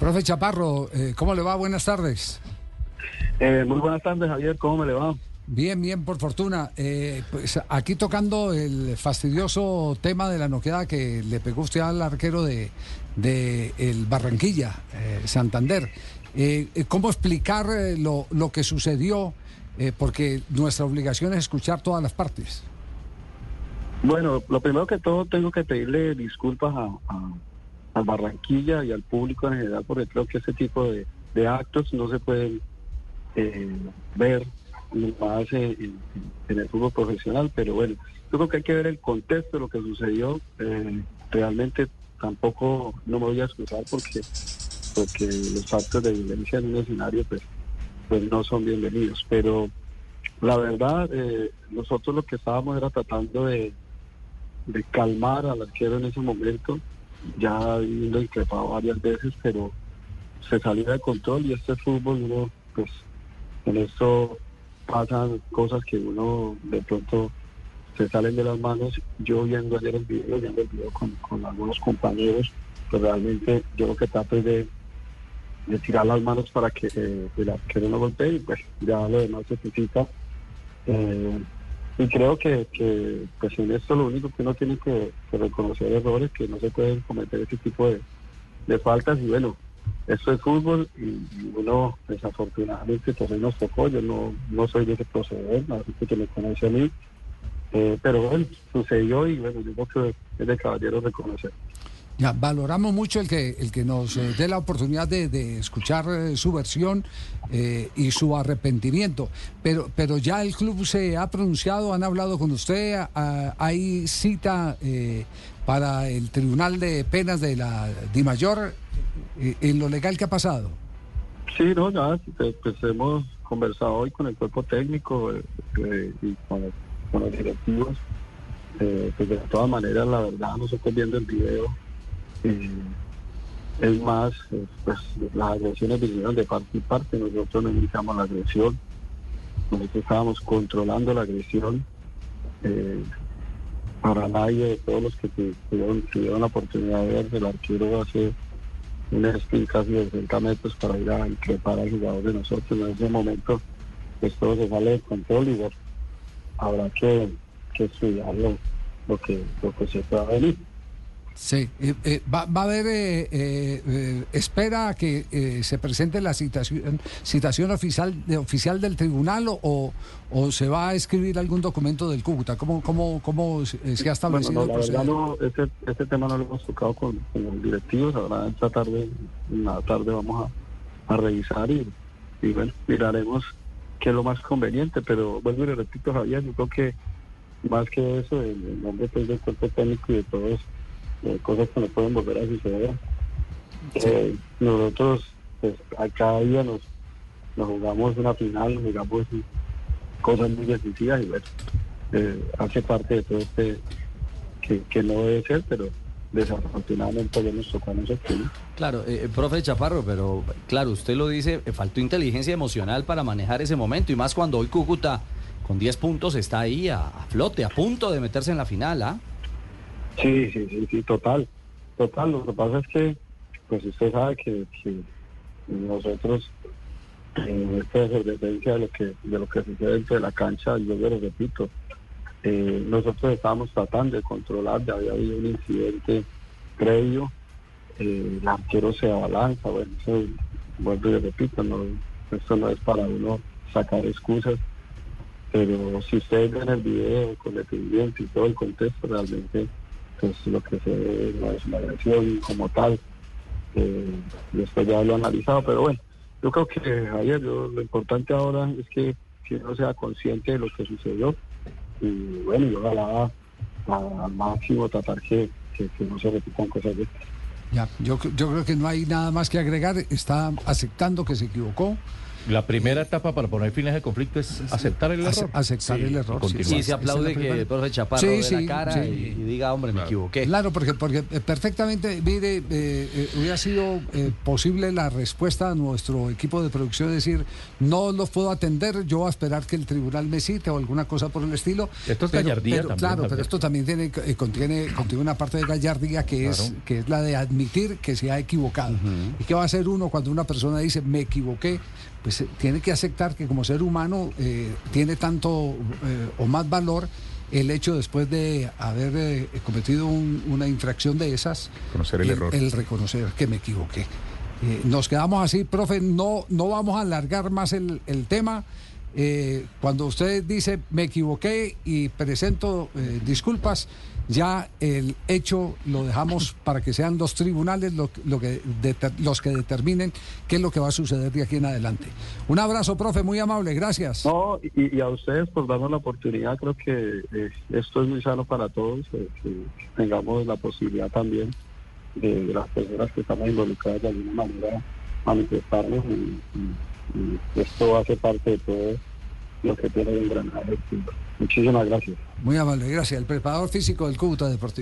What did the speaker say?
Profe Chaparro, eh, ¿cómo le va? Buenas tardes. Eh, muy buenas tardes, Javier. ¿Cómo me le va? Bien, bien, por fortuna. Eh, pues aquí tocando el fastidioso tema de la noqueada que le pegó usted al arquero de, de el Barranquilla, Santander. ¿Cómo explicar lo, lo, que sucedió? porque nuestra obligación es escuchar todas las partes. Bueno, lo primero que todo tengo que pedirle disculpas a, a, Barranquilla y al público en general porque creo que ese tipo de, actos no se pueden eh, ver más en, el fútbol profesional, pero bueno, yo creo que hay que ver el contexto de lo que sucedió. Eh, realmente tampoco no me voy a excusar porque, porque los actos de violencia en un escenario pues, pues no son bienvenidos, pero la verdad eh, nosotros lo que estábamos era tratando de de calmar al arquero en ese momento, ya habiendo increpado varias veces, pero se salió de control y este fútbol, uno, pues en esto pasan cosas que uno de pronto se salen de las manos. Yo viendo ayer el video, viendo el video con, algunos compañeros, pues realmente yo lo que trato es de, tirar las manos para que eh, el arquero no golpee y pues ya lo demás se necesita. Eh, y creo que, pues en esto lo único que uno tiene que, reconocer errores, que no se pueden cometer ese tipo de, faltas. Y bueno, esto es fútbol y, uno desafortunadamente también nos tocó, yo no, no soy de ese proceder, la que me conoce a mí, eh, pero bueno, sucedió y bueno, yo creo que es de caballero reconocer. Ya, valoramos mucho el que, el que nos eh, dé la oportunidad de, escuchar eh, su versión eh, y su arrepentimiento. Pero, pero ya el club se ha pronunciado, han hablado con usted, hay cita para el Tribunal de Penas de la DIMAYOR en lo legal que ha pasado. Sí, no, ya pues hemos conversado hoy con el cuerpo técnico y con, los directivos. pues de todas maneras, la verdad, nosotros viendo el video eh, es más, eh, pues las agresiones vinieron de parte y parte, nosotros no iniciamos la agresión, nosotros estábamos controlando la agresión. Eh, para nadie de todos los que tuvieron, la oportunidad de ver el arquero hace un sprint casi de 60 metros para ir a increpar al jugador de nosotros. En ese momento, pues todo se sale de control y habrá que, que estudiar lo, que, lo que se pueda venir. Sí, eh, eh, va, a haber, eh, espera que se presente la citación, citación oficial, de, oficial del tribunal o, o, se va a escribir algún documento del Cúcuta. ¿Cómo, cómo, cómo se ha establecido bueno, la no, este, tema no lo hemos tocado con, los directivos. Ahora esta tarde, en la tarde vamos a, revisar y, y, bueno, miraremos qué es lo más conveniente. Pero vuelvo y le repito, Javier, yo creo que más que eso, el, nombre pues, del cuerpo técnico y de todos cosas que no pueden volver a suceder. Eh, nosotros, pues, a cada día nos, nos jugamos una final, nos jugamos cosas muy decisivas y bueno, eh, hace parte de todo este que, no debe ser, pero desafortunadamente ya nos tocó a nosotros. Claro, eh, profe Chaparro, pero claro, usted lo dice, faltó inteligencia emocional para manejar ese momento y más cuando hoy Cúcuta con 10 puntos está ahí a, flote, a punto de meterse en la final, ¿ah? Sí, sí, sí, sí, total, total. Lo que pasa es que, pues usted sabe que, nosotros en esta de lo que de lo que sucede dentro de la cancha, yo lo repito, eh, nosotros estábamos tratando de controlar, ya había habido un incidente previo, eh, el arquero se abalanza, bueno, eso vuelvo y repito, no, esto no es para uno sacar excusas, pero si ustedes ven el video con el y todo el contexto, realmente pues lo que se ve no es una agresión como tal. Eh, después ya lo he analizado, pero bueno, yo creo que ayer lo importante ahora es que, si uno sea consciente de lo que sucedió y bueno, y ojalá al máximo tratar que, que, no se repitan cosas de estas. Ya, yo, yo creo que no hay nada más que agregar, está aceptando que se equivocó. La primera etapa para poner fines de conflicto es aceptar el error. aceptar el error. Y se aplaude que el profe Chaparro dé la cara y, diga, hombre, me equivoqué. Claro, porque, porque eh, perfectamente, mire, eh, eh, hubiera sido posible la respuesta a nuestro equipo de producción, decir, no los puedo atender, yo voy a esperar que el tribunal me cite o alguna cosa por el estilo. Esto es gallardía también. Claro, pero esto también tiene, contiene, contiene una parte de gallardía que, es, que es la de admitir que se ha equivocado. ¿Y qué va a hacer uno cuando una persona dice, me equivoqué? Pues tiene que aceptar que como ser humano tiene tanto o más valor el hecho después de haber eh, cometido una infracción de esas, conocer el, error. El reconocer que me equivoqué. Eh, nos quedamos así, profe, no, no vamos a alargar más el, el tema. Eh, cuando usted dice me equivoqué y presento eh, disculpas, ya el hecho lo dejamos para que sean los tribunales lo, que los que determinen qué es lo que va a suceder de aquí en adelante. Un abrazo, profe, muy amable, gracias. No, y, a ustedes por darnos la oportunidad, creo que eh, esto es muy sano para todos, que tengamos la posibilidad también de, las personas que estamos involucradas de alguna manera manifestarnos y y esto hace parte de todo lo que tiene el engranaje. Muchísimas gracias. Muy amable, gracias. El preparador físico del Cúcuta Deportivo.